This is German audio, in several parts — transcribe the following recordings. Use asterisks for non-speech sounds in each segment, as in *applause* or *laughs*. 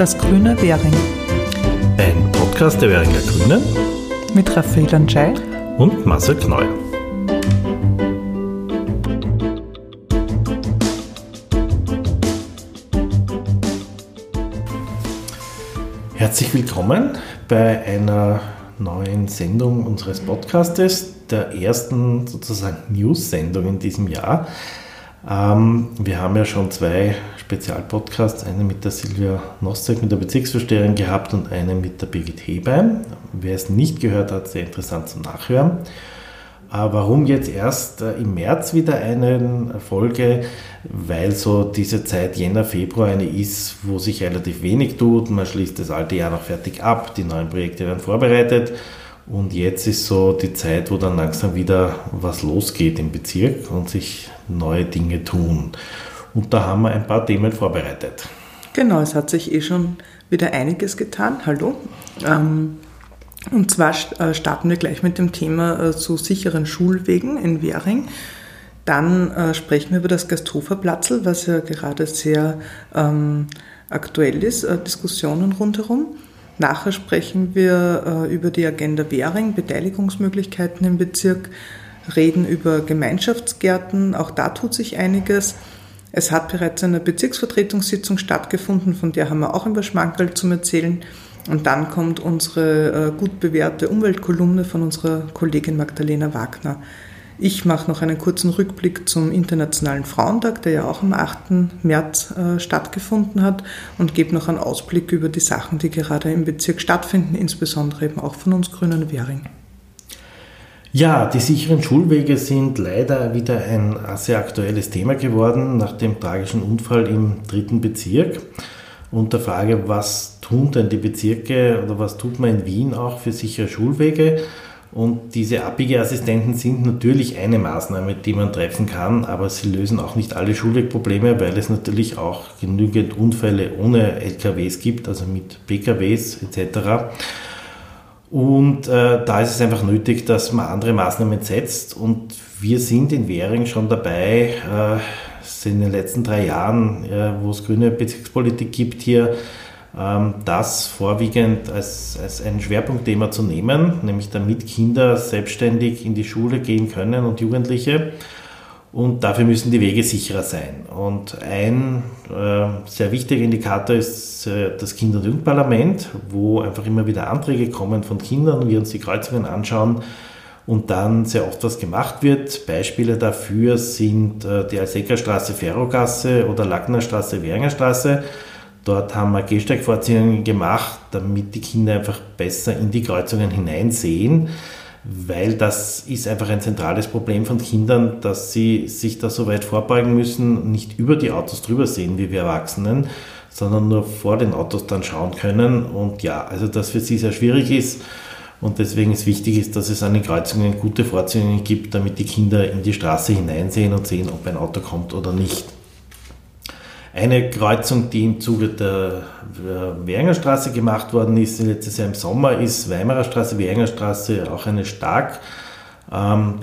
Das grüne Währing. Ein Podcast der Währinger Grünen mit Raphael Anschei und Marcel Kneu. Herzlich willkommen bei einer neuen Sendung unseres Podcastes, der ersten sozusagen News-Sendung in diesem Jahr. Ähm, wir haben ja schon zwei Spezialpodcasts, einen mit der Silvia Nossek, mit der Bezirksvorsteherin gehabt und einen mit der Birgit Hebein. Wer es nicht gehört hat, sehr interessant zum Nachhören. Äh, warum jetzt erst äh, im März wieder eine Folge? Weil so diese Zeit Jänner, Februar eine ist, wo sich relativ wenig tut. Man schließt das alte Jahr noch fertig ab, die neuen Projekte werden vorbereitet. Und jetzt ist so die Zeit, wo dann langsam wieder was losgeht im Bezirk und sich neue Dinge tun. Und da haben wir ein paar Themen vorbereitet. Genau, es hat sich eh schon wieder einiges getan. Hallo. Ähm, und zwar äh, starten wir gleich mit dem Thema äh, zu sicheren Schulwegen in Währing. Dann äh, sprechen wir über das Gasthoferplatzl, was ja gerade sehr ähm, aktuell ist, Diskussionen rundherum. Nachher sprechen wir über die Agenda Währing, Beteiligungsmöglichkeiten im Bezirk, reden über Gemeinschaftsgärten, auch da tut sich einiges. Es hat bereits eine Bezirksvertretungssitzung stattgefunden, von der haben wir auch ein Schmankerl zum Erzählen. Und dann kommt unsere äh, gut bewährte Umweltkolumne von unserer Kollegin Magdalena Wagner. Ich mache noch einen kurzen Rückblick zum Internationalen Frauentag, der ja auch am 8. März äh, stattgefunden hat und gebe noch einen Ausblick über die Sachen, die gerade im Bezirk stattfinden, insbesondere eben auch von uns Grünen Währing. Ja, die sicheren Schulwege sind leider wieder ein sehr aktuelles Thema geworden nach dem tragischen Unfall im dritten Bezirk. Und der Frage, was tun denn die Bezirke oder was tut man in Wien auch für sichere Schulwege? Und diese Abbiegeassistenten sind natürlich eine Maßnahme, die man treffen kann, aber sie lösen auch nicht alle Schulwegprobleme, weil es natürlich auch genügend Unfälle ohne LKWs gibt, also mit PKWs etc. Und äh, da ist es einfach nötig, dass man andere Maßnahmen setzt. Und wir sind in Währing schon dabei, äh, in den letzten drei Jahren, äh, wo es grüne Bezirkspolitik gibt, hier das vorwiegend als, als ein Schwerpunktthema zu nehmen, nämlich damit Kinder selbstständig in die Schule gehen können und Jugendliche. Und dafür müssen die Wege sicherer sein. Und ein äh, sehr wichtiger Indikator ist äh, das Kinder- und Jugendparlament, wo einfach immer wieder Anträge kommen von Kindern, wir uns die Kreuzungen anschauen und dann sehr oft was gemacht wird. Beispiele dafür sind äh, die Alsecker-Straße, Ferrogasse oder Lacknerstraße, Währingerstraße. Dort haben wir Gehsteigvorziehungen gemacht, damit die Kinder einfach besser in die Kreuzungen hineinsehen weil das ist einfach ein zentrales Problem von Kindern, dass sie sich da so weit vorbeugen müssen, nicht über die Autos drüber sehen wie wir Erwachsenen, sondern nur vor den Autos dann schauen können. Und ja, also das für sie sehr schwierig ist. Und deswegen ist wichtig, dass es an den Kreuzungen gute Vorzüge gibt, damit die Kinder in die Straße hineinsehen und sehen, ob ein Auto kommt oder nicht. Eine Kreuzung, die im Zuge der Währinger Straße gemacht worden ist, letztes Jahr im Sommer, ist Weimarer Straße, Währinger Straße, auch eine stark ähm,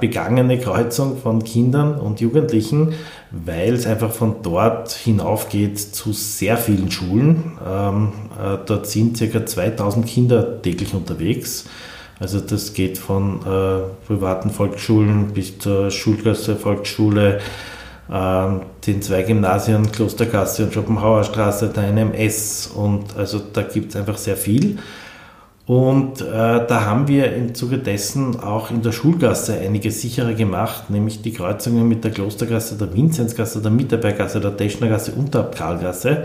begangene Kreuzung von Kindern und Jugendlichen, weil es einfach von dort hinaufgeht zu sehr vielen Schulen. Ähm, äh, dort sind ca. 2000 Kinder täglich unterwegs. Also das geht von äh, privaten Volksschulen bis zur Schulklasse Volksschule, den zwei Gymnasien, Klostergasse und Schopenhauerstraße, der NMS und also da gibt es einfach sehr viel. Und äh, da haben wir im Zuge dessen auch in der Schulgasse einige sicherer gemacht, nämlich die Kreuzungen mit der Klostergasse, der Vinzenzgasse, der Mitarbeitergasse, der Teschnergasse und der Abkalgasse,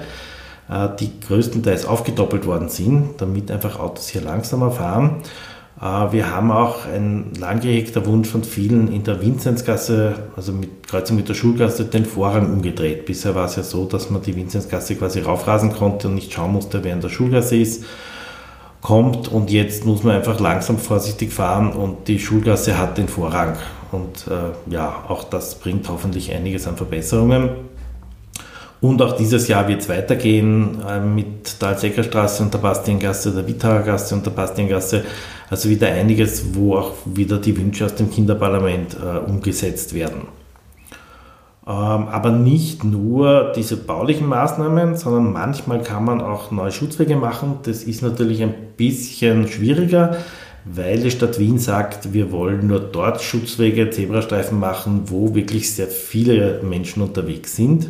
äh, die größtenteils aufgedoppelt worden sind, damit einfach Autos hier langsamer fahren. Äh, wir haben auch ein lang gehegter Wunsch von vielen in der Vinzenzgasse, also mit Kreuzung mit der Schulgasse, den Vorrang umgedreht. Bisher war es ja so, dass man die Vinzenzgasse quasi raufrasen konnte und nicht schauen musste, wer in der Schulgasse ist, kommt. Und jetzt muss man einfach langsam vorsichtig fahren und die Schulgasse hat den Vorrang. Und äh, ja, auch das bringt hoffentlich einiges an Verbesserungen. Und auch dieses Jahr wird es weitergehen äh, mit der Alzeckerstraße und der Bastiengasse, der Wittauer Gasse und der Bastiengasse also wieder einiges, wo auch wieder die Wünsche aus dem Kinderparlament äh, umgesetzt werden. Ähm, aber nicht nur diese baulichen Maßnahmen, sondern manchmal kann man auch neue Schutzwege machen. Das ist natürlich ein bisschen schwieriger, weil die Stadt Wien sagt, wir wollen nur dort Schutzwege, Zebrastreifen machen, wo wirklich sehr viele Menschen unterwegs sind.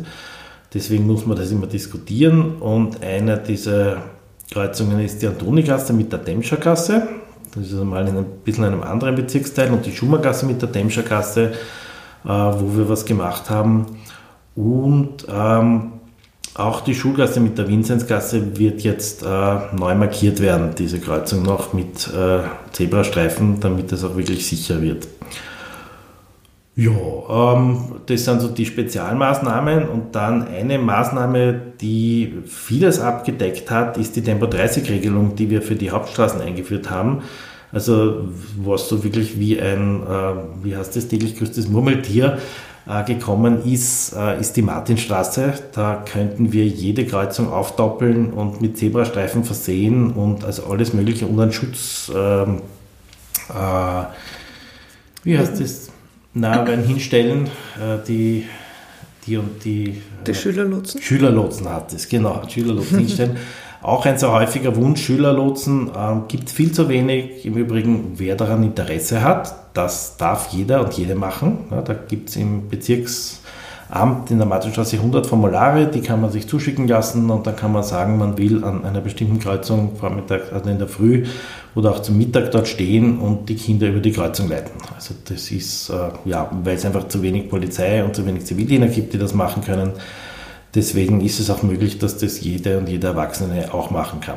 Deswegen muss man das immer diskutieren. Und eine dieser Kreuzungen ist die Antonigasse mit der Demschergasse. Das ist einmal in ein bisschen einem anderen Bezirksteil und die Schummergasse mit der Demschergasse äh, wo wir was gemacht haben. Und ähm, auch die Schulgasse mit der Vinzenzgasse wird jetzt äh, neu markiert werden, diese Kreuzung noch mit äh, Zebrastreifen, damit es auch wirklich sicher wird. Ja, ähm, das sind so die Spezialmaßnahmen und dann eine Maßnahme, die vieles abgedeckt hat, ist die Tempo-30-Regelung, die wir für die Hauptstraßen eingeführt haben. Also was so wirklich wie ein, äh, wie heißt das, täglich größtes Murmeltier äh, gekommen ist, äh, ist die Martinstraße. Da könnten wir jede Kreuzung aufdoppeln und mit Zebrastreifen versehen und also alles Mögliche und einen Schutz, ähm, äh, wie heißt das, na, hinstellen, äh, die die und die. Die Schülerlotsen? Schülerlotsen hat es, genau. Schülerlotsen hinstellen. *laughs* Auch ein sehr häufiger Wunsch, Schülerlotsen ähm, gibt viel zu wenig. Im Übrigen, wer daran Interesse hat, das darf jeder und jede machen. Ja, da gibt es im Bezirksamt in der Martinstraße 100 Formulare, die kann man sich zuschicken lassen und dann kann man sagen, man will an einer bestimmten Kreuzung Vormittag, also in der Früh oder auch zum Mittag dort stehen und die Kinder über die Kreuzung leiten. Also das ist, äh, ja, weil es einfach zu wenig Polizei und zu wenig Zivildiener gibt, die das machen können Deswegen ist es auch möglich, dass das jede und jeder Erwachsene auch machen kann.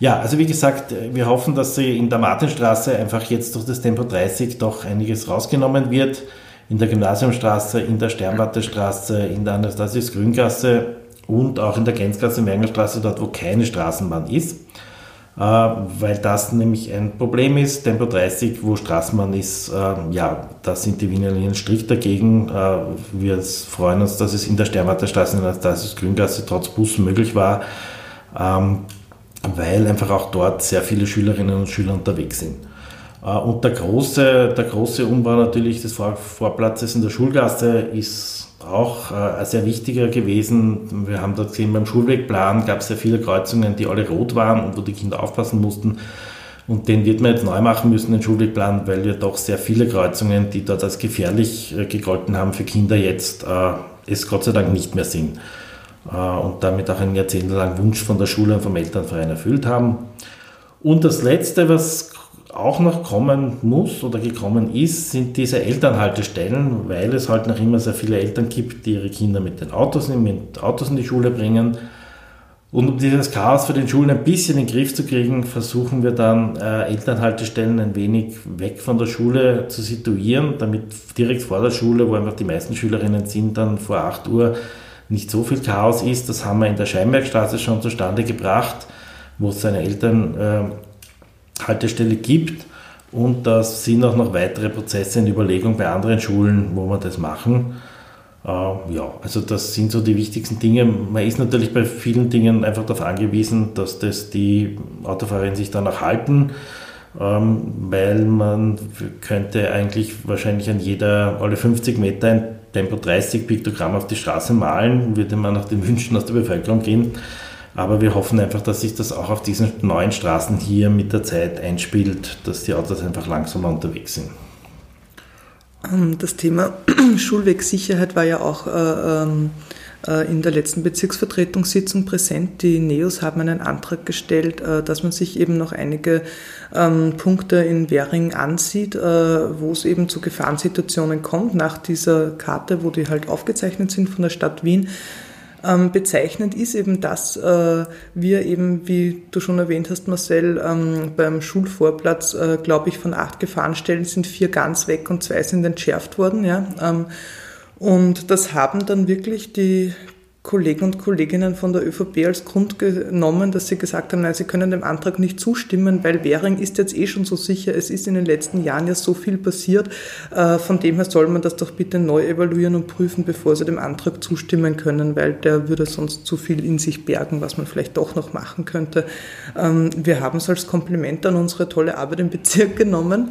Ja, also wie gesagt, wir hoffen, dass sie in der Martinstraße einfach jetzt durch das Tempo 30 doch einiges rausgenommen wird. In der Gymnasiumstraße, in der Sternwartestraße, in der Anastasius Grüngasse und auch in der Gänzgasse Mergenstraße, dort wo keine Straßenbahn ist. Äh, weil das nämlich ein Problem ist. Tempo 30, wo Straßenbahn ist, äh, ja, da sind die Wiener Linien strikt dagegen. Äh, wir freuen uns, dass es in der Sternwarterstraße, in der Stasis Grüngasse trotz Bus möglich war, ähm, weil einfach auch dort sehr viele Schülerinnen und Schüler unterwegs sind. Und der große, der große Umbau natürlich des Vorplatzes in der Schulgasse ist auch äh, sehr wichtiger gewesen. Wir haben dort gesehen, beim Schulwegplan gab es sehr viele Kreuzungen, die alle rot waren und wo die Kinder aufpassen mussten. Und den wird man jetzt neu machen müssen, den Schulwegplan, weil wir doch sehr viele Kreuzungen, die dort als gefährlich äh, gegolten haben für Kinder, jetzt äh, es Gott sei Dank nicht mehr sind. Äh, und damit auch einen jahrzehntelangen Wunsch von der Schule und vom Elternverein erfüllt haben. Und das Letzte, was auch noch kommen muss oder gekommen ist, sind diese Elternhaltestellen, weil es halt noch immer sehr viele Eltern gibt, die ihre Kinder mit den Autos, mit Autos in die Schule bringen. Und um dieses Chaos für den Schulen ein bisschen in den Griff zu kriegen, versuchen wir dann äh, Elternhaltestellen ein wenig weg von der Schule zu situieren, damit direkt vor der Schule, wo einfach die meisten Schülerinnen sind, dann vor 8 Uhr nicht so viel Chaos ist. Das haben wir in der Scheinbergstraße schon zustande gebracht, wo es seine Eltern äh, Haltestelle gibt. Und das sind auch noch weitere Prozesse in Überlegung bei anderen Schulen, wo wir das machen. Äh, ja, also das sind so die wichtigsten Dinge. Man ist natürlich bei vielen Dingen einfach darauf angewiesen, dass das die Autofahrerinnen sich danach halten, ähm, weil man könnte eigentlich wahrscheinlich an jeder, alle 50 Meter ein Tempo 30 Piktogramm auf die Straße malen, würde man nach den Wünschen aus der Bevölkerung gehen. Aber wir hoffen einfach, dass sich das auch auf diesen neuen Straßen hier mit der Zeit einspielt, dass die Autos einfach langsamer unterwegs sind. Ähm, das Thema *clears throat* Schulwegsicherheit war ja auch äh, ähm, äh, in der letzten Bezirksvertretungssitzung präsent. Die NEOS haben einen Antrag gestellt, äh, dass man sich eben noch einige ähm, Punkte in Währing ansieht, wo es eben zu Gefahrensituationen kommt, nach dieser Karte, wo die halt aufgezeichnet sind von der Stadt Wien ähm, bezeichnend ist eben, dass äh, wir eben, wie du schon erwähnt hast, Marcel, ähm, beim Schulvorplatz, äh, glaube ich, von acht Gefahrenstellen sind vier ganz weg und zwei sind entschärft worden. Ja? Ähm, und das haben dann wirklich die Kollegen und Kolleginnen von der ÖVP als Grund genommen, dass sie gesagt haben, nein, sie können dem Antrag nicht zustimmen, weil Währing ist jetzt eh schon so sicher, es ist in den letzten Jahren ja so viel passiert. Äh, von dem her soll man das doch bitte neu evaluieren und prüfen, bevor sie dem Antrag zustimmen können, weil der würde sonst zu viel in sich bergen, was man vielleicht doch noch machen könnte. Ähm, wir haben es als Kompliment an unsere tolle Arbeit im Bezirk *laughs* genommen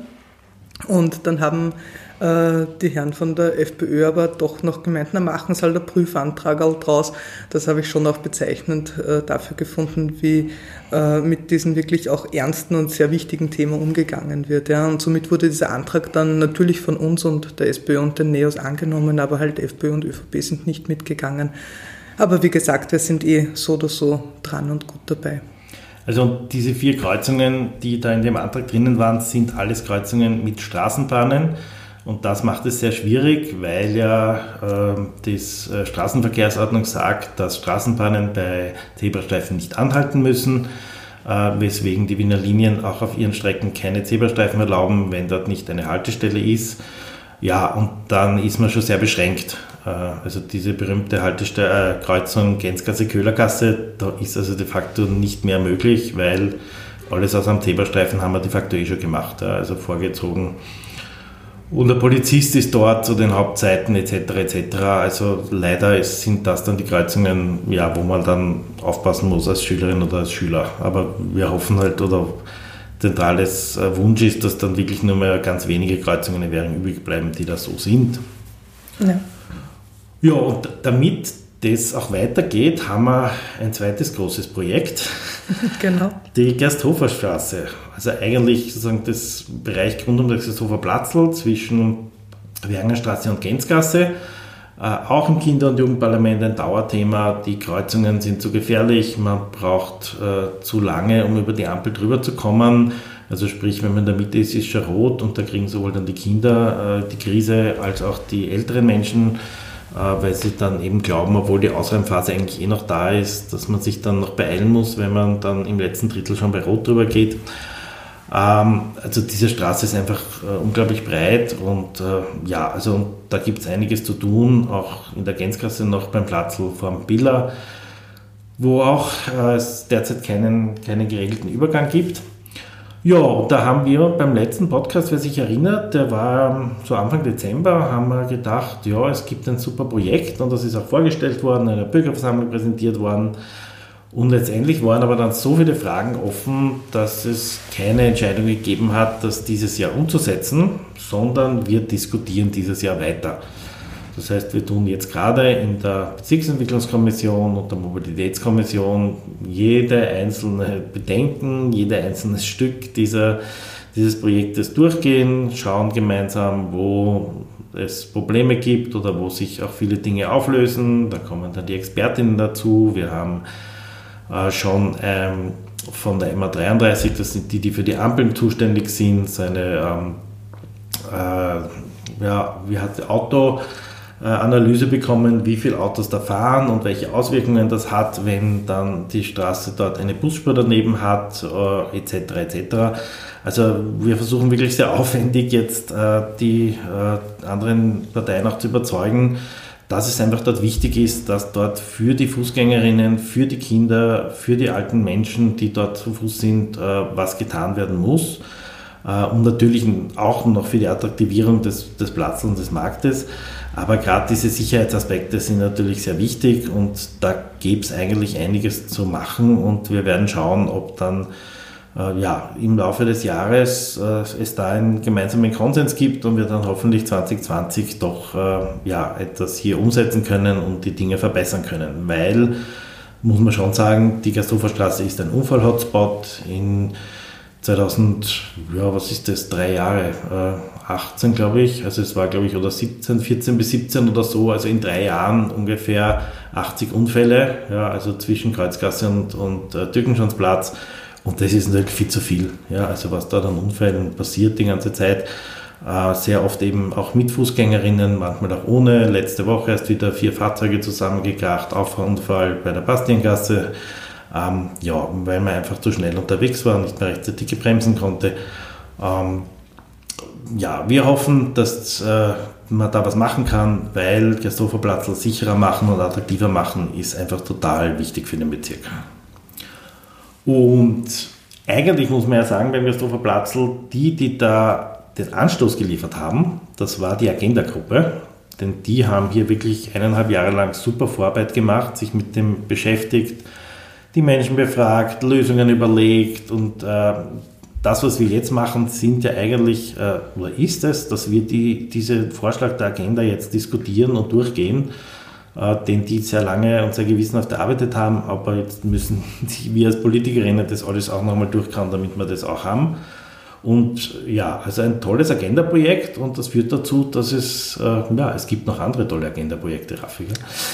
und dann haben äh, die Herren von der FPÖ aber doch noch gemeint, na machen es halt ein Prüfantrag draus. Das habe ich schon auch bezeichnend äh, dafür gefunden, wie äh, mit diesem wirklich auch ernsten und sehr wichtigen Thema umgegangen wird. Und somit wurde dieser Antrag dann natürlich von uns und der SPÖ und den NEOS angenommen, aber halt FPÖ und ÖVP sind nicht mitgegangen. Aber wie gesagt, wir sind eh so oder so dran und gut dabei. Also diese vier Kreuzungen, die da in dem Antrag drinnen waren, sind alles Kreuzungen mit Straßenbahnen. Und das macht es sehr schwierig, weil ja äh, die äh, Straßenverkehrsordnung sagt, dass Straßenbahnen bei Zebrastreifen nicht anhalten müssen, äh, weswegen die Wiener Linien auch auf ihren Strecken keine Zebrastreifen erlauben, wenn dort nicht eine Haltestelle ist. Ja, und dann ist man schon sehr beschränkt. Äh, also diese berühmte Haltestelle, äh, Kreuzung Gänzgasse-Köhlergasse, da ist also de facto nicht mehr möglich, weil alles aus einem Zebrastreifen haben wir de facto eh schon gemacht. Also vorgezogen und der Polizist ist dort zu den Hauptzeiten etc. etc. Also leider sind das dann die Kreuzungen, ja, wo man dann aufpassen muss als Schülerin oder als Schüler. Aber wir hoffen halt oder zentrales äh, Wunsch ist, dass dann wirklich nur mehr ganz wenige Kreuzungen in Währung übrig bleiben, die da so sind. Ja. Ja, und damit das auch weitergeht, haben wir ein zweites großes Projekt. *laughs* Genau. Die Gersthofer Straße. Also eigentlich sozusagen das Bereich rund um das Gersthofer Platzl zwischen Wernerstraße und Gänzgasse. Äh, auch im Kinder- und Jugendparlament ein Dauerthema. Die Kreuzungen sind zu gefährlich, man braucht äh, zu lange, um über die Ampel drüber zu kommen. Also sprich, wenn man in der Mitte ist, ist schon rot und da kriegen sowohl dann die Kinder äh, die Krise als auch die älteren Menschen weil sie dann eben glauben, obwohl die Ausreimphase eigentlich eh noch da ist, dass man sich dann noch beeilen muss, wenn man dann im letzten Drittel schon bei Rot drüber geht. Ähm, also diese Straße ist einfach äh, unglaublich breit und äh, ja, also da gibt es einiges zu tun, auch in der Gänzgasse noch beim Platzl vor Billa, wo auch es derzeit keinen, keinen geregelten Übergang gibt. Ja, da haben wir beim letzten Podcast, wer sich erinnert, der war so Anfang Dezember, haben wir gedacht, ja, es gibt ein super Projekt und das ist auch vorgestellt worden, in einer Bürgerversammlung präsentiert worden. Und letztendlich waren aber dann so viele Fragen offen, dass es keine Entscheidung gegeben hat, das dieses Jahr umzusetzen, sondern wir diskutieren dieses Jahr weiter. Das heißt, wir tun jetzt gerade in der Bezirksentwicklungskommission und der Mobilitätskommission jede einzelne Bedenken, jede einzelne Stück dieser, dieses Projektes durchgehen, schauen gemeinsam, wo es Probleme gibt oder wo sich auch viele Dinge auflösen. Da kommen dann die Expertinnen dazu. Wir haben äh, schon ähm, von der MA33, das sind die, die für die Ampeln zuständig sind, seine ähm, äh, ja, wie hat Auto Analyse bekommen, wie viele Autos da fahren und welche Auswirkungen das hat, wenn dann die Straße dort eine Busspur daneben hat, äh, etc. etc. Also wir versuchen wirklich sehr aufwendig jetzt äh, die äh, anderen Parteien auch zu überzeugen, dass es einfach dort wichtig ist, dass dort für die Fußgängerinnen, für die Kinder, für die alten Menschen, die dort zu Fuß sind, äh, was getan werden muss. Äh, und natürlich auch noch für die Attraktivierung des, des Platzes und des Marktes. Aber gerade diese Sicherheitsaspekte sind natürlich sehr wichtig und da gäbe es eigentlich einiges zu machen und wir werden schauen, ob dann äh, ja, im Laufe des Jahres äh, es da einen gemeinsamen Konsens gibt und wir dann hoffentlich 2020 doch äh, ja, etwas hier umsetzen können und die Dinge verbessern können. Weil, muss man schon sagen, die Gasthoferstraße ist ein Unfall-Hotspot in 2000, ja, was ist das, drei Jahre, äh, 18 glaube ich, also es war glaube ich, oder 17, 14 bis 17 oder so, also in drei Jahren ungefähr 80 Unfälle, ja, also zwischen Kreuzgasse und, und äh, Türkenschanzplatz. Und das ist natürlich viel zu viel, ja, also was da dann Unfällen passiert die ganze Zeit, äh, sehr oft eben auch mit Fußgängerinnen, manchmal auch ohne, letzte Woche erst wieder vier Fahrzeuge zusammengekracht, Auffahrunfall bei der Bastiengasse, ähm, ja, weil man einfach zu schnell unterwegs war und nicht mehr rechtzeitig bremsen konnte. Ähm, ja, wir hoffen, dass äh, man da was machen kann, weil Gersthoferplatzl sicherer machen und attraktiver machen ist einfach total wichtig für den Bezirk. Und eigentlich muss man ja sagen, beim Gersthoferplatzl, die, die da den Anstoß geliefert haben, das war die Agenda-Gruppe, denn die haben hier wirklich eineinhalb Jahre lang super Vorarbeit gemacht, sich mit dem beschäftigt, die Menschen befragt, Lösungen überlegt und äh, das, was wir jetzt machen, sind ja eigentlich, äh, oder ist es, dass wir die, diesen Vorschlag der Agenda jetzt diskutieren und durchgehen, äh, den die sehr lange und sehr gewissenhaft erarbeitet haben, aber jetzt müssen *laughs* wir als Politikerinnen das alles auch nochmal durchkauen, damit wir das auch haben. Und ja, also ein tolles Agenda-Projekt und das führt dazu, dass es, äh, ja, es gibt noch andere tolle Agenda-Projekte, Raffi.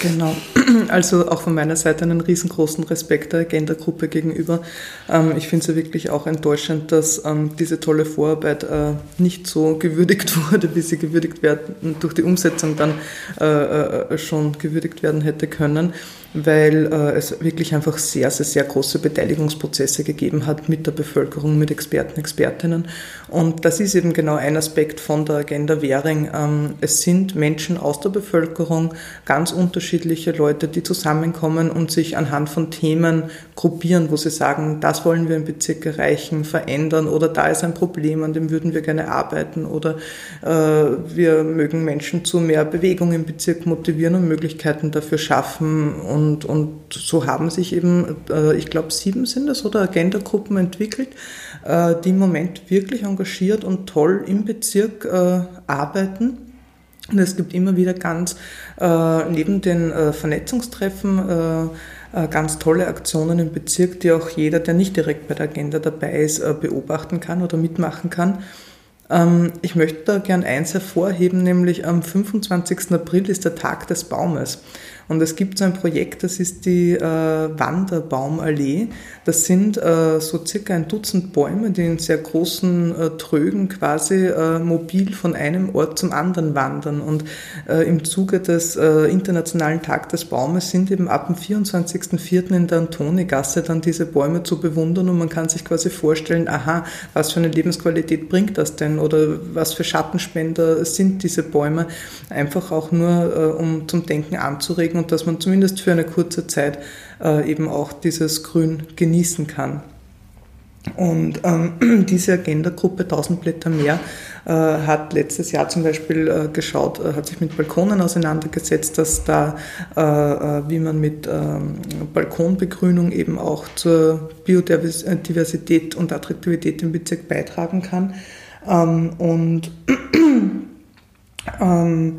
Genau, *clears throat* also auch von meiner Seite einen riesengroßen Respekt der Agenda-Gruppe gegenüber. Ähm, ich finde es ja wirklich auch enttäuschend, dass ähm, diese tolle Vorarbeit äh, nicht so gewürdigt *laughs* wurde, wie sie gewürdigt werden, durch die Umsetzung dann äh, äh schon gewürdigt werden hätte können weil äh, es wirklich einfach sehr, sehr, sehr große Beteiligungsprozesse gegeben hat mit der Bevölkerung, mit Experten, Expertinnen. Und das ist eben genau ein Aspekt von der Agenda Währing. Ähm, es sind Menschen aus der Bevölkerung, ganz unterschiedliche Leute, die zusammenkommen und sich anhand von Themen gruppieren, wo sie sagen, das wollen wir im Bezirk erreichen, verändern oder da ist ein Problem, an dem würden wir gerne arbeiten oder äh, wir mögen Menschen zu mehr Bewegung im Bezirk motivieren und Möglichkeiten dafür schaffen und, und so haben sich eben, äh, ich glaube, sieben sind es oder Agenda-Gruppen entwickelt, äh, die im Moment wirklich engagiert und toll im Bezirk äh, arbeiten. Und es gibt immer wieder ganz, neben den Vernetzungstreffen, ganz tolle Aktionen im Bezirk, die auch jeder, der nicht direkt bei der Agenda dabei ist, beobachten kann oder mitmachen kann. Ähm, ich möchte da gern eins hervorheben, nämlich am 25. April ist der Tag des Baumes. Und es gibt so ein Projekt, das ist die äh, Wanderbaumallee. Das sind äh, so circa ein Dutzend Bäume, die in sehr großen äh, Trögen quasi äh, mobil von einem Ort zum anderen wandern. Und äh, im Zuge des äh, Internationalen Tag des Baumes sind eben ab dem 24.04. in der Antonigasse dann diese Bäume zu bewundern und man kann sich quasi vorstellen, aha, was für eine Lebensqualität bringt das denn oder was für Schattenspender sind diese Bäume. Einfach auch nur, um zum Denken anzuregen und dass man zumindest für eine kurze Zeit äh, eben auch dieses Grün genießen kann. Und ähm, *clears throat* diese Agenda-Gruppe 1000 Blätter mehr äh, hat letztes Jahr zum Beispiel äh, geschaut, äh, hat sich mit Balkonen auseinandergesetzt, dass da, äh, äh, wie man mit ähm, Balkonbegrünung eben auch zur Biodiversität und Attraktivität im Bezirk beitragen kann. Ähm, und *clears throat* ähm,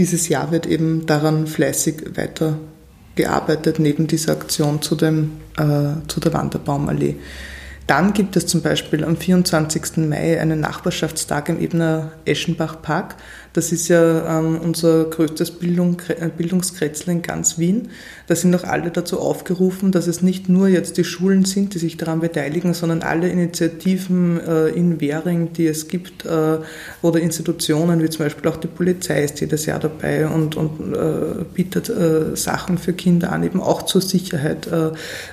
dieses Jahr wird eben daran fleißig weitergearbeitet, neben dieser Aktion zu, dem, äh, zu der Wanderbaumallee. Dann gibt es zum Beispiel am 24. Mai einen Nachbarschaftstag im Ebner Eschenbach Park. Das ist ja ähm, unser größtes Bildung, äh, Bildungskretzel in ganz Wien. Da sind auch alle dazu aufgerufen, dass es nicht nur jetzt die Schulen sind, die sich daran beteiligen, sondern alle Initiativen äh, in Währing, die es gibt, äh, oder Institutionen, wie zum Beispiel auch die Polizei ist jedes Jahr dabei und, und äh, bietet äh, Sachen für Kinder an, eben auch zur Sicherheit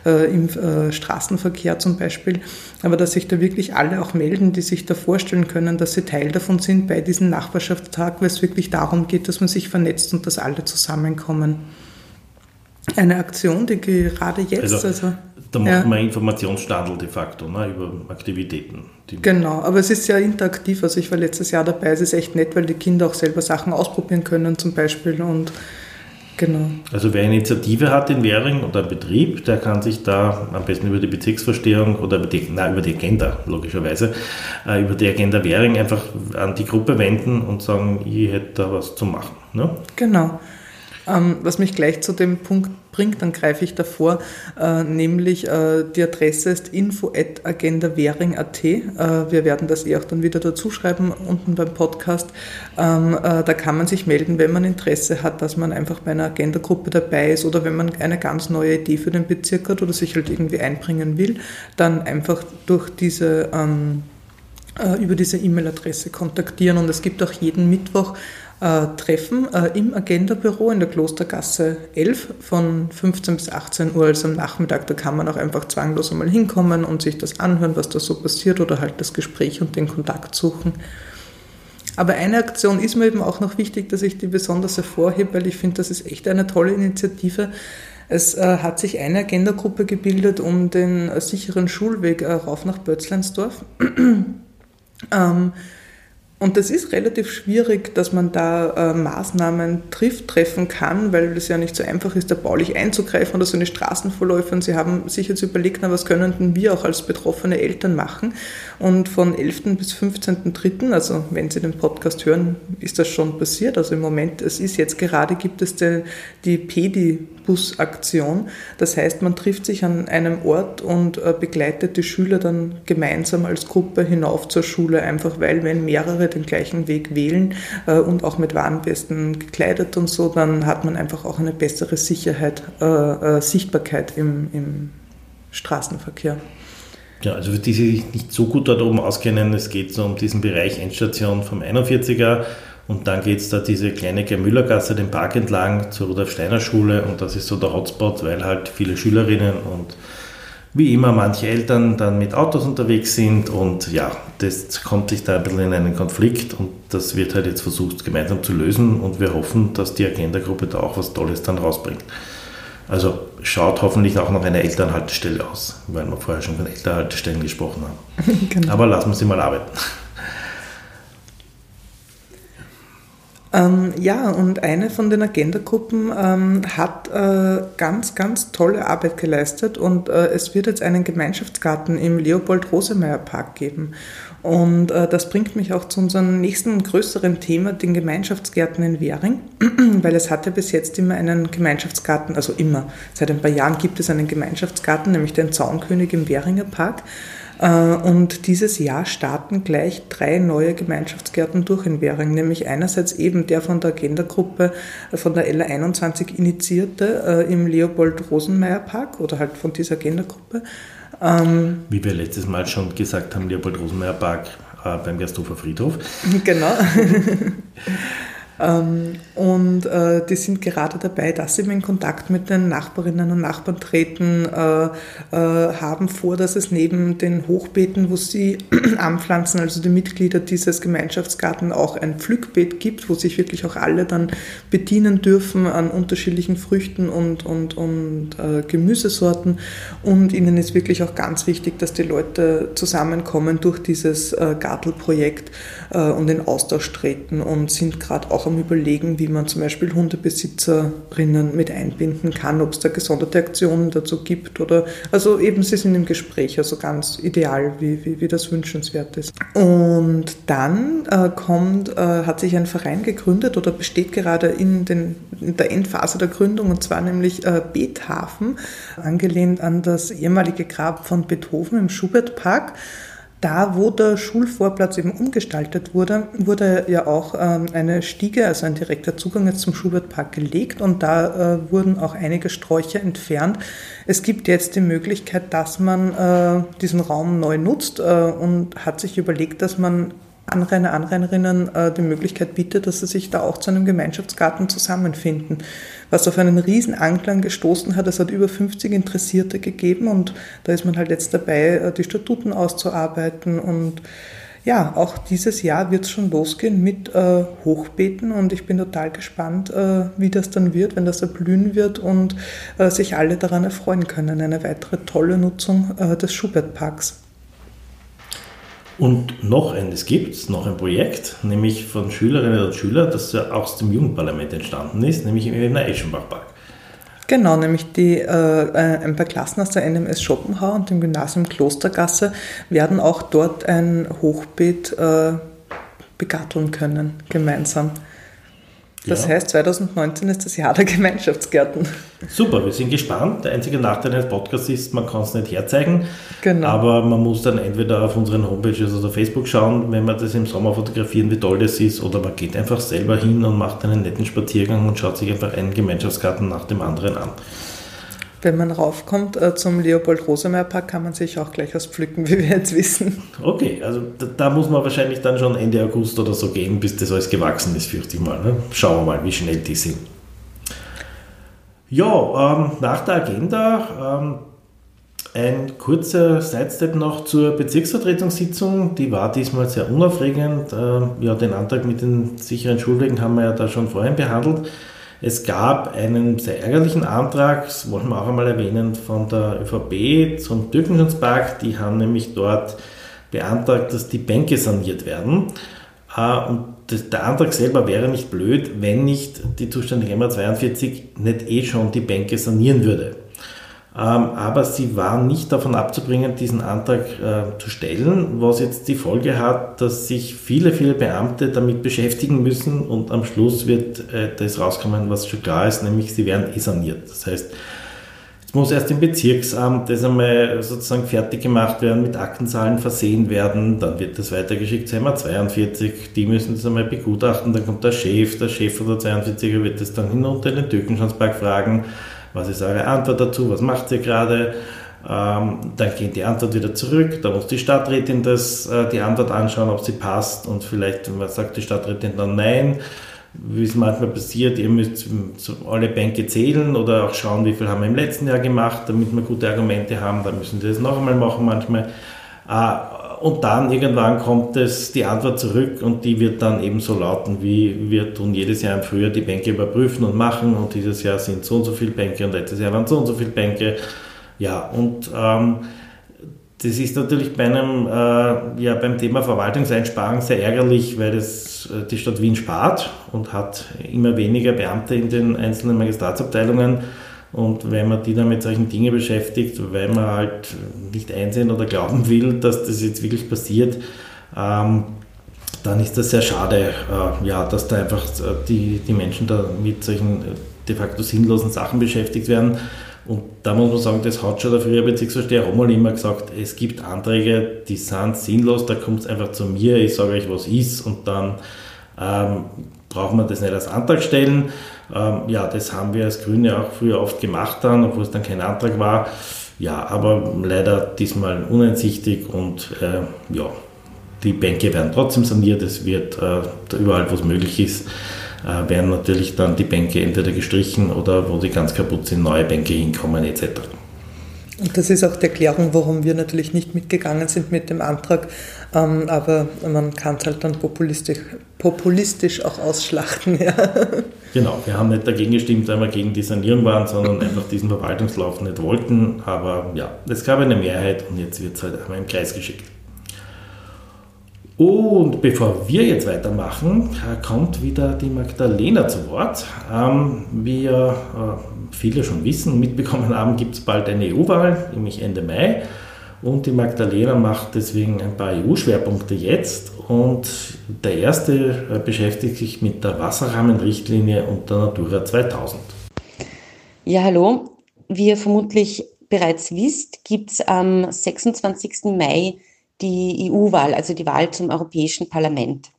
äh, im Straßenverkehr zum Beispiel. Aber dass sich da wirklich alle auch melden, die sich da vorstellen können, dass sie Teil davon sind bei diesem Nachbarschaftstag, weil es wirklich darum geht, dass man sich vernetzt und dass alle zusammenkommen. Eine Aktion, die gerade jetzt, also, also da macht ja. man Informationsstandel de facto ne, über Aktivitäten. Genau, aber es ist sehr interaktiv. Also ich war letztes Jahr dabei. Es ist echt nett, weil die Kinder auch selber Sachen ausprobieren können zum Beispiel und Genau. Also wer eine Initiative hat in Währing oder ein Betrieb, der kann sich da am besten über die Bezirksvorstehung oder über die, nein, über die Agenda, logischerweise, äh, über die Agenda Währing einfach an die Gruppe wenden und sagen, ich hätte da was zu machen. Ne? Genau. Ähm, was mich gleich zu dem Punkt bringt, dann greife ich davor, äh, nämlich äh, die Adresse ist info.agendawähring.at. Äh, wir werden das eh auch dann wieder dazu schreiben unten beim Podcast. Ähm, äh, da kann man sich melden, wenn man Interesse hat, dass man einfach bei einer Agenda-Gruppe dabei ist oder wenn man eine ganz neue Idee für den Bezirk hat oder sich halt irgendwie einbringen will, dann einfach durch diese ähm, äh, über diese E-Mail-Adresse kontaktieren. Und es gibt auch jeden Mittwoch äh, Treffen äh, im Agenda-Büro in der Klostergasse 11 von 15 bis 18 Uhr, also am Nachmittag. Da kann man auch einfach zwanglos einmal hinkommen und sich das anhören, was da so passiert oder halt das Gespräch und den Kontakt suchen. Aber eine Aktion ist mir eben auch noch wichtig, dass ich die besonders hervorhebe, weil ich finde, das ist echt eine tolle Initiative. Es äh, hat sich eine Agenda-Gruppe gebildet um den äh, sicheren Schulweg äh, rauf nach Bötzleinsdorf. *clears throat* ähm, und das ist relativ schwierig, dass man da äh, Maßnahmen trifft, treffen kann, weil es ja nicht so einfach ist, da baulich einzugreifen oder so eine Straßenverläufe. Und Sie haben sich jetzt überlegt, na, was können denn wir auch als betroffene Eltern machen? Und von 11. bis 15.3., also wenn Sie den Podcast hören, ist das schon passiert. Also im Moment, es ist jetzt gerade, gibt es die, die Pedi-Bus-Aktion. Das heißt, man trifft sich an einem Ort und äh, begleitet die Schüler dann gemeinsam als Gruppe hinauf zur Schule, einfach weil, wenn mehrere den gleichen Weg wählen äh, und auch mit Warnwesten gekleidet und so, dann hat man einfach auch eine bessere Sicherheit, äh, Sichtbarkeit im, im Straßenverkehr. Ja, also für die, die sich nicht so gut dort oben auskennen, es geht so um diesen Bereich Endstation vom 41er und dann geht es da diese kleine Germüllergasse den Park entlang zur Rudolf-Steiner-Schule und das ist so der Hotspot, weil halt viele Schülerinnen und wie immer manche Eltern dann mit Autos unterwegs sind und ja, das kommt sich da ein bisschen in einen Konflikt und das wird halt jetzt versucht gemeinsam zu lösen und wir hoffen, dass die Agenda-Gruppe da auch was Tolles dann rausbringt. Also schaut hoffentlich auch noch eine Elternhaltestelle aus, weil wir vorher schon von Elternhaltestellen gesprochen haben. *laughs* genau. Aber lassen wir sie mal arbeiten. Ähm, ja, und eine von den Agenda-Gruppen ähm, hat äh, ganz, ganz tolle Arbeit geleistet und äh, es wird jetzt einen Gemeinschaftsgarten im Leopold-Rosemeyer-Park geben. Und äh, das bringt mich auch zu unserem nächsten größeren Thema, den Gemeinschaftsgärten in Währing, *clears throat* weil es hat ja bis jetzt immer einen Gemeinschaftsgarten, also immer, seit ein paar Jahren gibt es einen Gemeinschaftsgarten, nämlich den Zaunkönig im Währinger Park. Äh, und dieses Jahr starten gleich drei neue Gemeinschaftsgärten durch in Währing, nämlich einerseits eben der von der Agenda-Gruppe, äh, von der LA21 initiierte äh, im Leopold-Rosenmeier-Park oder halt von dieser Agenda-Gruppe. Ähm, Wie wir letztes Mal schon gesagt haben, Leopold Rosenmeier Park äh, beim Gersthofer Friedhof. *laughs* Genau. *laughs* Ähm, und äh, die sind gerade dabei, dass sie in Kontakt mit den Nachbarinnen und Nachbarn treten, äh, äh, haben vor, dass es neben den Hochbeeten, wo sie *clears throat* anpflanzen, also die Mitglieder dieses Gemeinschaftsgarten, auch ein Pflückbeet gibt, wo sich wirklich auch alle dann bedienen dürfen an unterschiedlichen Früchten und, und, und Gemüsesorten. Und ihnen ist wirklich auch ganz wichtig, dass die Leute zusammenkommen durch dieses Gartelprojekt und in Austausch treten und sind gerade auch am Überlegen, wie man zum Beispiel Hundebesitzerinnen mit einbinden kann, ob es da gesonderte Aktionen dazu gibt oder, also eben sie sind im Gespräch, also ganz ideal, wie, wie, wie das wünschenswert ist. Und dann äh, kommt, äh, hat sich ein Verein gegründet oder besteht gerade in, den, in der Endphase der Gründung und zwar nämlich äh, Beethafen, angelehnt an das ehemalige Grab von Beethoven im Schubertpark. Da, wo der Schulvorplatz eben umgestaltet wurde, wurde ja auch ähm, eine Stiege, also ein direkter Zugang jetzt zum Schubertpark gelegt und da äh, wurden auch einige Sträucher entfernt. Es gibt jetzt die Möglichkeit, dass man äh, diesen Raum neu nutzt äh, und hat sich überlegt, dass man Anrainer, Anrainerinnen die Möglichkeit bietet, dass sie sich da auch zu einem Gemeinschaftsgarten zusammenfinden. Was auf einen riesen Anklang gestoßen hat, es hat über 50 Interessierte gegeben und da ist man halt jetzt dabei, äh, die Statuten auszuarbeiten und ja, auch dieses Jahr wird es schon losgehen mit äh, Hochbeeten und ich bin total gespannt, äh, wie das dann wird, wenn das erblühen wird und äh, sich alle daran erfreuen können. Eine weitere tolle Nutzung äh, des Schubertparks. Und noch eines gibt noch ein Projekt, nämlich von Schülerinnen und Schülern, das ja aus dem Jugendparlament entstanden ist, nämlich im Wiener Eschenbachpark. Genau, nämlich die, äh, ein paar Klassen aus der NMS Schopenhauer und dem Gymnasium Klostergasse werden auch dort ein Hochbeet äh, begatteln können, gemeinsam. Das ja. heißt, 2019 ist das Jahr der Gemeinschaftsgärten. Super, wir sind gespannt. Der einzige Nachteil eines Podcasts ist, man kann es nicht herzeigen. Genau. Aber man muss dann entweder auf unseren Homepages oder Facebook schauen, wenn man das im Sommer fotografieren, wie toll das ist, oder man geht einfach selber hin und macht einen netten Spaziergang und schaut sich einfach einen Gemeinschaftsgarten nach dem anderen an. Wenn man raufkommt äh, zum Leopold-Rosemeyer-Park, kann man sich auch gleich was pflücken, *laughs* wie wir jetzt wissen. Okay, also da, da, muss man wahrscheinlich dann schon Ende August oder so gehen, bis das alles gewachsen ist, fürchte ich mal. Ne? Schauen wir mal, wie schnell die sind. Ja, ähm, nach der Agenda ähm, ein kurzer Sidestep noch zur Bezirksvertretungssitzung. Die war diesmal sehr unaufregend. Ähm, ja, den Antrag mit den sicheren Schulwegen haben wir ja da schon vorhin behandelt. Es gab einen sehr ärgerlichen Antrag, das wollen wir auch einmal erwähnen, von der ÖVP zum Türkenschutzpark. Die haben nämlich dort beantragt, dass die Bänke saniert werden. Äh, und der Antrag selber wäre nicht blöd, wenn nicht die zuständige MA 42 nicht eh schon die Bänke sanieren würde. Ähm, aber sie waren nicht davon abzubringen, diesen Antrag äh, zu stellen, was jetzt die Folge hat, dass sich viele, viele Beamte damit beschäftigen müssen und am Schluss wird äh, das rauskommen, was schon klar ist, nämlich sie werden eh saniert. Das heißt, es muss erst im Bezirksamt das einmal sozusagen fertig gemacht werden, mit Aktenzahlen versehen werden, dann wird das weitergeschickt zur MA 42, die müssen das einmal begutachten, dann kommt der Chef, der Chef von der 42er wird das dann hinunter in den Türkenschanzpark fragen, was ist eure Antwort dazu, was macht ihr gerade, ähm, dann geht die Antwort wieder zurück, da muss die Stadträtin das, äh, die Antwort anschauen, ob sie passt. Und vielleicht sagt die Stadträtin dann? Nein, wie es manchmal passiert, ihr müsst alle Bänke zählen oder auch schauen, wie viel haben wir im letzten Jahr gemacht, damit wir gute Argumente haben, dann müssen sie das noch einmal machen manchmal. Ah, und dann irgendwann kommt es die Antwort zurück und die wird dann eben so lauten, wie wir tun jedes Jahr im Frühjahr die Bänke überprüfen und machen und dieses Jahr sind so und so viele Bänke und letztes Jahr waren so und so viele Bänke. Ja, und ähm, das ist natürlich bei einem, äh, ja, beim Thema Verwaltungseinsparung sehr ärgerlich, weil das äh, die Stadt Wien spart und hat immer weniger Beamte in den einzelnen Magistratsabteilungen. Und wenn man die dann mit solchen Dingen beschäftigt, weil man halt nicht einsehen oder glauben will, dass das jetzt wirklich passiert, ähm, dann ist das sehr schade, äh, ja, dass da einfach äh, die, die Menschen da mit solchen äh, de facto sinnlosen Sachen beschäftigt werden. Und da muss man sagen, das hat schon der frühere Bezirksvorsteher Rommel immer gesagt, es gibt Anträge, die sind sinnlos, da kommt es einfach zu mir, ich sage euch, was ist und dann ähm, braucht man das nicht als Antrag stellen. Ähm, ja, das haben wir als Grüne auch früher oft gemacht dann, obwohl es dann kein Antrag war. Ja, aber leider diesmal uneinsichtig und äh, ja, die Bänke werden trotzdem saniert, es wird äh, überall, wo es möglich ist, äh, werden natürlich dann die Bänke entweder gestrichen oder wo die ganz kaputt sind, neue Bänke hinkommen etc. Und das ist auch die Erklärung, warum wir natürlich nicht mitgegangen sind mit dem Antrag. Ähm, aber man kann es halt dann populistisch, populistisch auch ausschlachten. Ja. Genau, wir haben nicht dagegen gestimmt, weil wir gegen die Sanierung waren, sondern einfach diesen Verwaltungslauf nicht wollten. Aber ja, es gab eine Mehrheit und jetzt wird es halt einmal im Kreis geschickt. Und bevor wir jetzt weitermachen, kommt wieder die Magdalena zu Wort. Ähm, ja äh, viele schon wissen, mitbekommen haben, gibt es bald eine EU-Wahl, nämlich Ende Mai. Und die Magdalena macht deswegen ein paar EU-Schwerpunkte jetzt. Und der erste äh, beschäftigt sich mit der Wasserrahmenrichtlinie und der Natura 2000. Ja, hallo. Wie ihr vermutlich bereits wisst, gibt es am 26. Mai die EU-Wahl, also die Wahl zum Europäischen Parlament.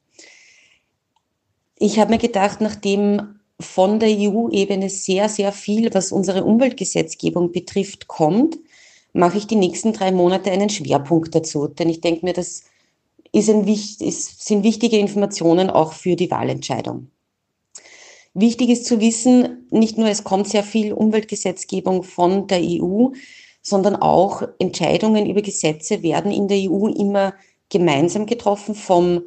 Ich habe mir gedacht, nachdem von der EU-Ebene sehr, sehr viel, was unsere Umweltgesetzgebung betrifft, kommt, mache ich die nächsten drei Monate einen Schwerpunkt dazu. Denn ich denke mir, das ist ein, ist, sind wichtige Informationen auch für die Wahlentscheidung. Wichtig ist zu wissen, nicht nur es kommt sehr viel Umweltgesetzgebung von der EU, sondern auch Entscheidungen über Gesetze werden in der EU immer gemeinsam getroffen vom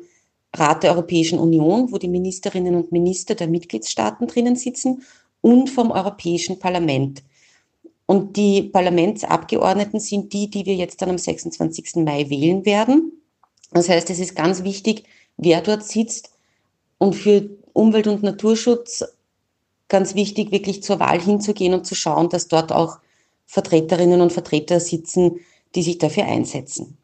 Rat der Europäischen Union, wo die Ministerinnen und Minister der Mitgliedstaaten drinnen sitzen, und vom Europäischen Parlament. Und die Parlamentsabgeordneten sind die, die wir jetzt dann am 26. Mai wählen werden. Das heißt, es ist ganz wichtig, wer dort sitzt und für Umwelt- und Naturschutz ganz wichtig, wirklich zur Wahl hinzugehen und zu schauen, dass dort auch Vertreterinnen und Vertreter sitzen, die sich dafür einsetzen.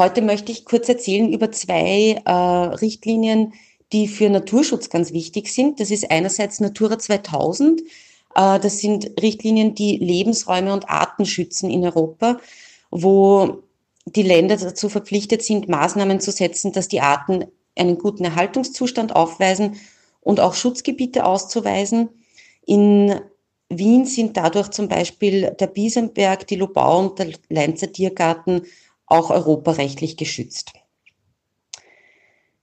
Heute möchte ich kurz erzählen über zwei äh, Richtlinien, die für Naturschutz ganz wichtig sind. Das ist einerseits Natura 2000. Äh, das sind Richtlinien, die Lebensräume und Arten schützen in Europa, wo die Länder dazu verpflichtet sind, Maßnahmen zu setzen, dass die Arten einen guten Erhaltungszustand aufweisen und auch Schutzgebiete auszuweisen. In Wien sind dadurch zum Beispiel der Biesenberg, die Lobau und der Leinzer Tiergarten auch europarechtlich geschützt.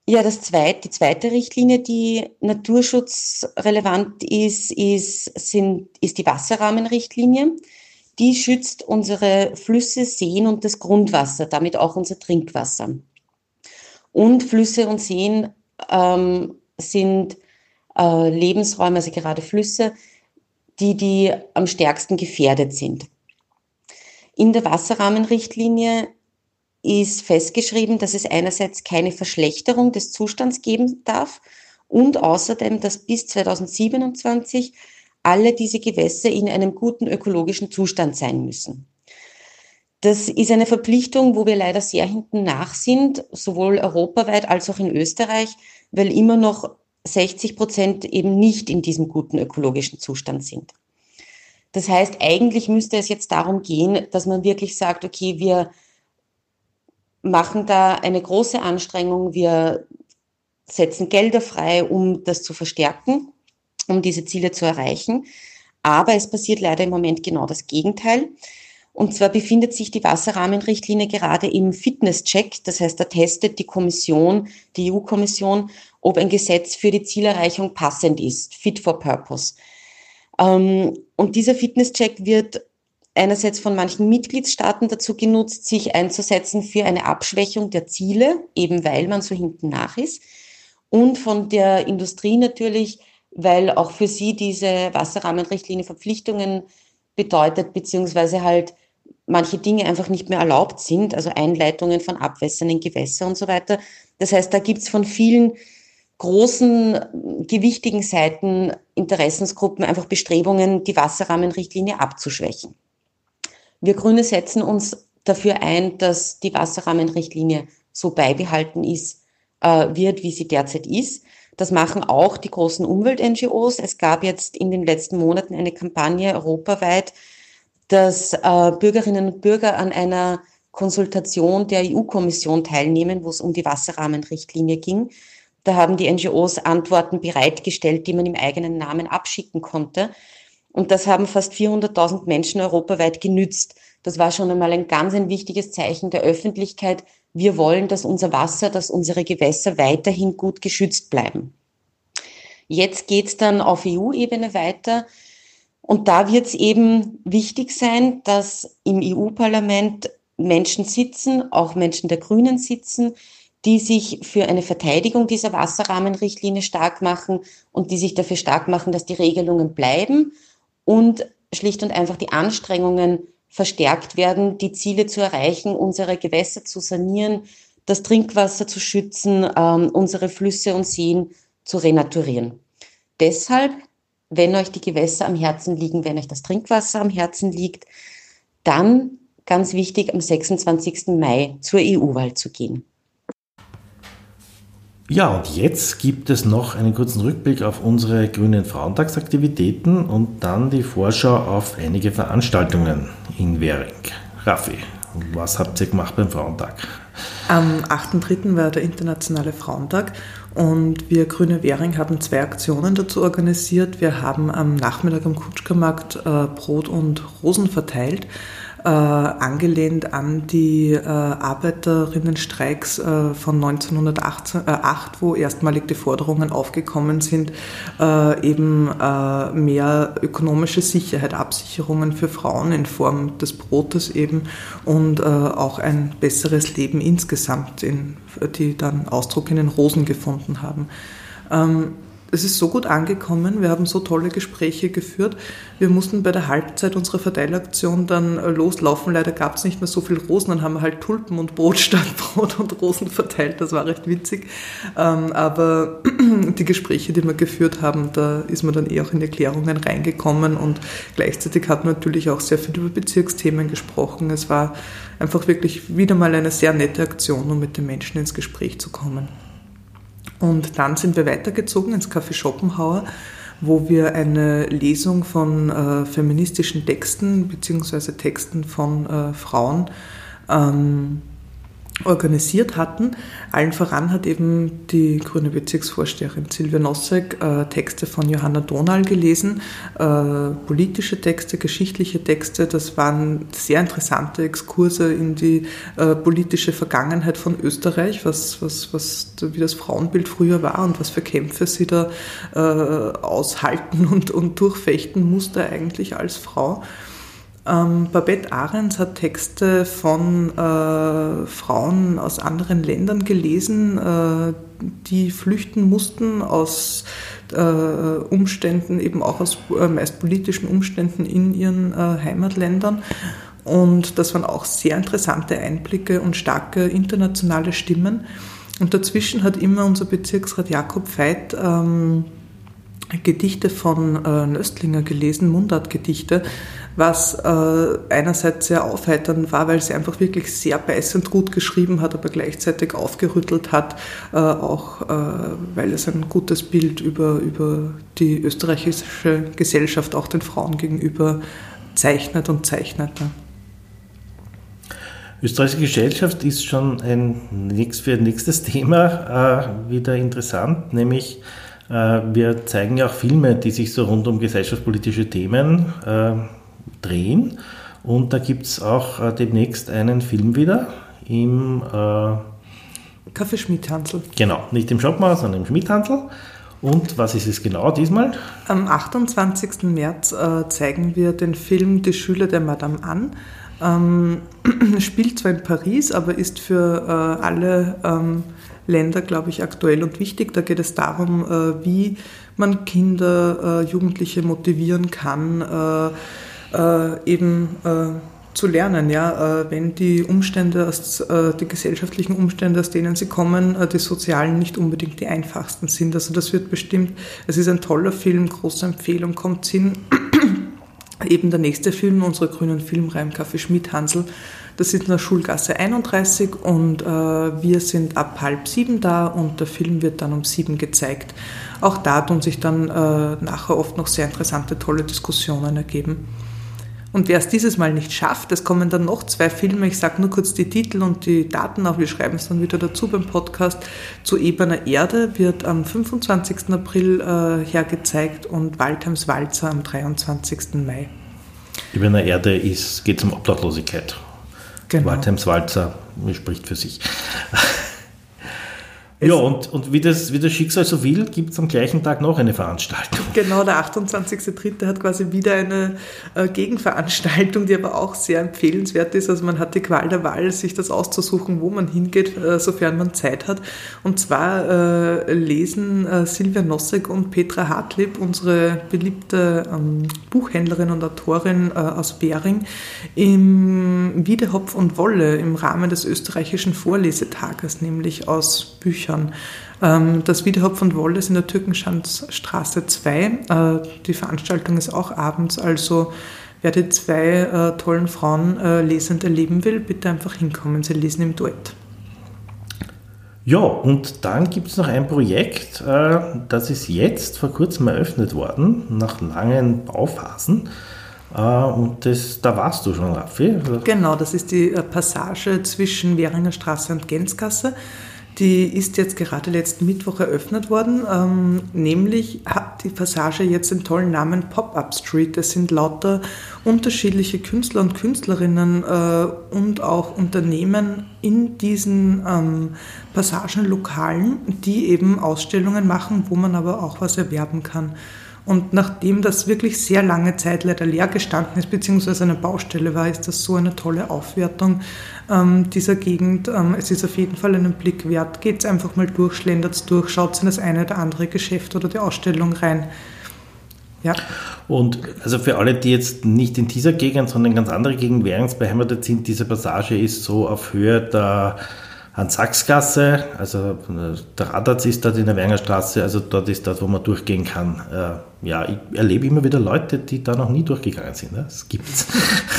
Ja, das zweite, die zweite Richtlinie, die naturschutzrelevant ist, ist, sind, ist die Wasserrahmenrichtlinie. Die schützt unsere Flüsse, Seen und das Grundwasser, damit auch unser Trinkwasser. Und Flüsse und Seen ähm, sind äh, Lebensräume, also gerade Flüsse, die, die am stärksten gefährdet sind. In der Wasserrahmenrichtlinie ist festgeschrieben, dass es einerseits keine Verschlechterung des Zustands geben darf und außerdem, dass bis 2027 alle diese Gewässer in einem guten ökologischen Zustand sein müssen. Das ist eine Verpflichtung, wo wir leider sehr hinten nach sind, sowohl europaweit als auch in Österreich, weil immer noch 60 Prozent eben nicht in diesem guten ökologischen Zustand sind. Das heißt, eigentlich müsste es jetzt darum gehen, dass man wirklich sagt, okay, wir machen da eine große Anstrengung, wir setzen Gelder frei, um das zu verstärken, um diese Ziele zu erreichen. Aber es passiert leider im Moment genau das Gegenteil. Und zwar befindet sich die Wasserrahmenrichtlinie gerade im Fitnesscheck. Das heißt, da testet die Kommission, die EU-Kommission, ob ein Gesetz für die Zielerreichung passend ist, fit for purpose. Ähm, und dieser Fitnesscheck wird einerseits von manchen Mitgliedstaaten dazu genutzt, sich einzusetzen für eine Abschwächung der Ziele, eben weil man so hinten nach ist. Und von der Industrie natürlich, weil auch für sie diese Wasserrahmenrichtlinie Verpflichtungen bedeutet, beziehungsweise halt manche Dinge einfach nicht mehr erlaubt sind, also Einleitungen von Abwässern in Gewässer und so weiter. Das heißt, da gibt's von vielen großen, gewichtigen Seiten, Interessensgruppen einfach Bestrebungen, die Wasserrahmenrichtlinie abzuschwächen. Wir Grüne setzen uns dafür ein, dass die Wasserrahmenrichtlinie so beibehalten ist, äh, wird, wie sie derzeit ist. Das machen auch die großen Umwelt-NGOs. Es gab jetzt in den letzten Monaten eine Kampagne europaweit, dass äh, Bürgerinnen und Bürger an einer Konsultation der EU-Kommission teilnehmen, wo es um die Wasserrahmenrichtlinie ging. Da haben die NGOs Antworten bereitgestellt, die man im eigenen Namen abschicken konnte. Und das haben fast 400.000 Menschen europaweit genützt. Das war schon einmal ein ganz ein wichtiges Zeichen der Öffentlichkeit. Wir wollen, dass unser Wasser, dass unsere Gewässer weiterhin gut geschützt bleiben. Jetzt geht's dann auf EU-Ebene weiter. Und da wird es eben wichtig sein, dass im EU-Parlament Menschen sitzen, auch Menschen der Grünen sitzen, die sich für eine Verteidigung dieser Wasserrahmenrichtlinie stark machen und die sich dafür stark machen, dass die Regelungen bleiben und schlicht und einfach die Anstrengungen verstärkt werden, die Ziele zu erreichen, unsere Gewässer zu sanieren, das Trinkwasser zu schützen, ähm, unsere Flüsse und Seen zu renaturieren. Deshalb wenn euch die Gewässer am Herzen liegen, wenn euch das Trinkwasser am Herzen liegt, dann ganz wichtig, am 26. Mai zur EU-Wahl zu gehen. Ja, und jetzt gibt es noch einen kurzen Rückblick auf unsere Grünen Frauentagsaktivitäten und dann die Vorschau auf einige Veranstaltungen in Währing. Raffi, was habt ihr gemacht beim Frauentag? Am 8.3. war der Internationale Frauentag und wir Grüne Währing haben zwei Aktionen dazu organisiert. Wir haben am Nachmittag am Kutschkermarkt äh, Brot und Rosen verteilt äh, angelehnt an die äh, Arbeiterinnenstreiks äh, von 1908, äh, wo erstmalig die Forderungen aufgekommen sind, äh, eben äh, mehr ökonomische Sicherheit, Absicherungen für Frauen in Form des Brotes eben und auch ein besseres Leben insgesamt, in, die dann Ausdruck in den Rosen gefunden haben. Ähm, es ist so gut angekommen, wir haben so tolle Gespräche geführt. Wir mussten bei der Halbzeit unserer Verteilaktion dann äh, loslaufen. Leider gab es nicht mehr so viel Rosen, dann haben wir halt Tulpen und Brot *laughs* statt Brot und Rosen verteilt. Das war recht witzig. Ähm, aber *clears throat* die Gespräche, die wir geführt haben, da ist man dann eh auch in Erklärungen reingekommen und gleichzeitig hat man natürlich auch sehr viel über Bezirksthemen gesprochen. Es war einfach wirklich wieder mal eine sehr nette Aktion, um mit den Menschen ins Gespräch zu kommen. Und dann sind wir weitergezogen ins Café Schopenhauer, wo wir eine Lesung von äh, feministischen Texten bzw. Texten von äh, Frauen ähm, organisiert hatten. Allen voran hat eben die grüne Bezirksvorsteherin Silvia Nossek äh, Texte von Johanna Donal gelesen, äh, politische Texte, geschichtliche Texte. Das waren sehr interessante Exkurse in die äh, politische Vergangenheit von Österreich, was, was, was, wie das Frauenbild früher war und was für Kämpfe sie da äh, aushalten *laughs* und, und durchfechten musste eigentlich als Frau. Ähm, Babette Ahrens hat Texte von äh, Frauen aus anderen Ländern gelesen, äh, die flüchten mussten aus äh, Umständen, eben auch aus äh, meist politischen Umständen in ihren äh, Heimatländern. Und das waren auch sehr interessante Einblicke und starke internationale Stimmen. Und dazwischen hat immer unser Bezirksrat Jakob Veit ähm, Gedichte von äh, Nöstlinger gelesen, Mundartgedichte, was äh, einerseits sehr aufheiternd war, weil sie einfach wirklich sehr beißend gut geschrieben hat, aber gleichzeitig aufgerüttelt hat, äh, auch äh, weil es ein gutes Bild über, über die österreichische Gesellschaft auch den Frauen gegenüber zeichnet und zeichnete. Österreichische Gesellschaft ist schon ein für ein nächstes Thema äh, wieder interessant, nämlich äh, wir zeigen ja auch Filme, die sich so rund um gesellschaftspolitische Themen äh, drehen. Und da gibt es auch äh, demnächst einen Film wieder im äh, Café Schmidhansel. Genau, nicht im Shopmaus, sondern im Schmidhansel. Und was ist es genau diesmal? Am 28. März äh, zeigen wir den Film Die Schüler der Madame Anne. Ähm, *clears throat* spielt zwar in Paris, aber ist für äh, alle ähm, Länder, glaube ich, aktuell und wichtig. Da geht es darum, äh, wie man Kinder, äh, Jugendliche motivieren kann, äh, eben zu lernen, ja, wenn die Umstände, die gesellschaftlichen Umstände, aus denen sie kommen, die sozialen nicht unbedingt die einfachsten sind. Also das wird bestimmt, es ist ein toller Film, große Empfehlung, kommt hin. *clears throat* Eben der nächste Film unserer grünen Filmreihe im Café Schmidt Hansel das ist in der Schulgasse 31 und äh, wir sind ab halb sieben da und der Film wird dann um sieben gezeigt. Auch da tun sich dann äh, nachher oft noch sehr interessante, tolle Diskussionen ergeben. Und wer es dieses Mal nicht schafft, es kommen dann noch zwei Filme, ich sage nur kurz die Titel und die Daten auch, wir schreiben es dann wieder dazu beim Podcast. Zu Ebener Erde wird am 25. April äh, hergezeigt und Waldheims Walzer am 23. Mai. Ebener Erde geht um Obdachlosigkeit. Genau. Waltheims Walzer spricht für sich. Ja, und, und wie, das, wie das Schicksal so will, gibt es am gleichen Tag noch eine Veranstaltung. *laughs* Genau, der 28.3. hat quasi wieder eine äh, Gegenveranstaltung, die aber auch sehr empfehlenswert ist. Also man hat die Qual der Wahl, sich das auszusuchen, wo man hingeht, äh, sofern man Zeit hat. Und zwar äh, lesen äh, Silvia Nossek und Petra Hartlieb, unsere beliebte ähm, Buchhändlerin und Autorin äh, aus Bering, im Wiedehopf und Wolle im Rahmen des österreichischen Vorlesetages, nämlich aus Büchern Büchern. Ähm, das Wiederhopf und Wolle ist in der Türkenschanzstraße 2. Äh, die Veranstaltung ist auch abends, also wer die zwei äh, tollen Frauen äh, lesend erleben will, bitte einfach hinkommen. Sie lesen im Duett. Ja, und dann gibt es noch ein Projekt, das ist jetzt vor kurzem eröffnet worden, nach langen Bauphasen. Und das, da warst du schon, Raffi. Genau, das ist die Passage zwischen Währinger Straße und Gänzgasse. Die ist jetzt gerade letzten Mittwoch eröffnet worden. Ähm, nämlich hat die Passage jetzt den tollen Namen Pop-Up Street. Das sind lauter unterschiedliche Künstler und Künstlerinnen äh, und auch Unternehmen in diesen ähm, Passagenlokalen, die eben Ausstellungen machen, wo man aber auch was erwerben kann. Und nachdem das wirklich sehr lange Zeit leider leer gestanden ist, beziehungsweise eine Baustelle war, ist das so eine tolle Aufwertung ähm, dieser Gegend. Ähm, es ist auf jeden Fall einen Blick wert. Geht es einfach mal durch, schlendert durch, schaut in das eine oder andere Geschäft oder die Ausstellung rein. Ja. Und also für alle, die jetzt nicht in dieser Gegend, sondern in ganz andere Gegend währungsbeheimatet sind, diese Passage ist so auf Höhe der Hans-Sachs-Gasse, also der Radatz ist dort in der Wernerstraße, also dort ist das, wo man durchgehen kann. Äh, ja, ich erlebe immer wieder Leute, die da noch nie durchgegangen sind. Ne? Das gibt's.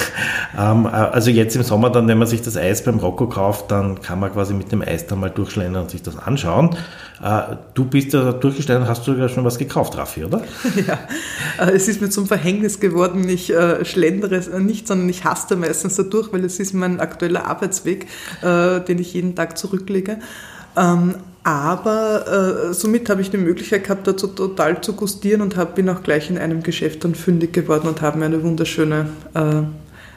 *laughs* ähm, äh, also jetzt im Sommer dann, wenn man sich das Eis beim Rocco kauft, dann kann man quasi mit dem Eis dann mal durchschlendern und sich das anschauen. Äh, du bist da durchgestellt und hast sogar schon was gekauft, Raffi, oder? *laughs* Ja, äh, es ist mir zum Verhängnis geworden. Ich äh, schlendere nicht, sondern ich haste meistens da durch, weil es ist mein aktueller Arbeitsweg, den ich jeden Tag zurücklege. Ähm, aber somit habe ich die Möglichkeit gehabt, dazu total zu gustieren und bin auch gleich in einem Geschäft dann fündig geworden und habe mir eine wunderschöne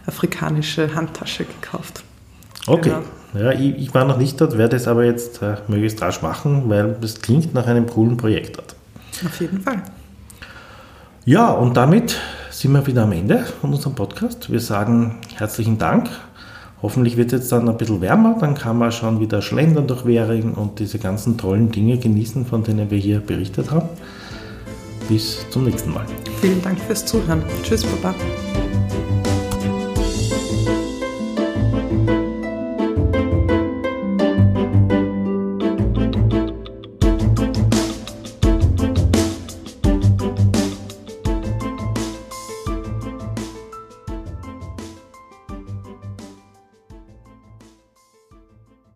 afrikanische Handtasche gekauft. Okay. Genau. Ja, ich, ich, war noch nicht dort, werde es aber jetzt äh, möglichst rasch machen, weil es klingt nach einem coolen Projekt dort. Auf jeden Fall. Ja, und damit sind wir wieder am Ende von unserem Podcast. Wir sagen herzlichen Dank. Hoffentlich wird es jetzt dann ein bisschen wärmer, dann kann man schon wieder schlendern durch Währing und diese ganzen tollen Dinge genießen, von denen wir hier berichtet haben. Bis zum nächsten Mal. Vielen Dank fürs Zuhören. Tschüss, Baba.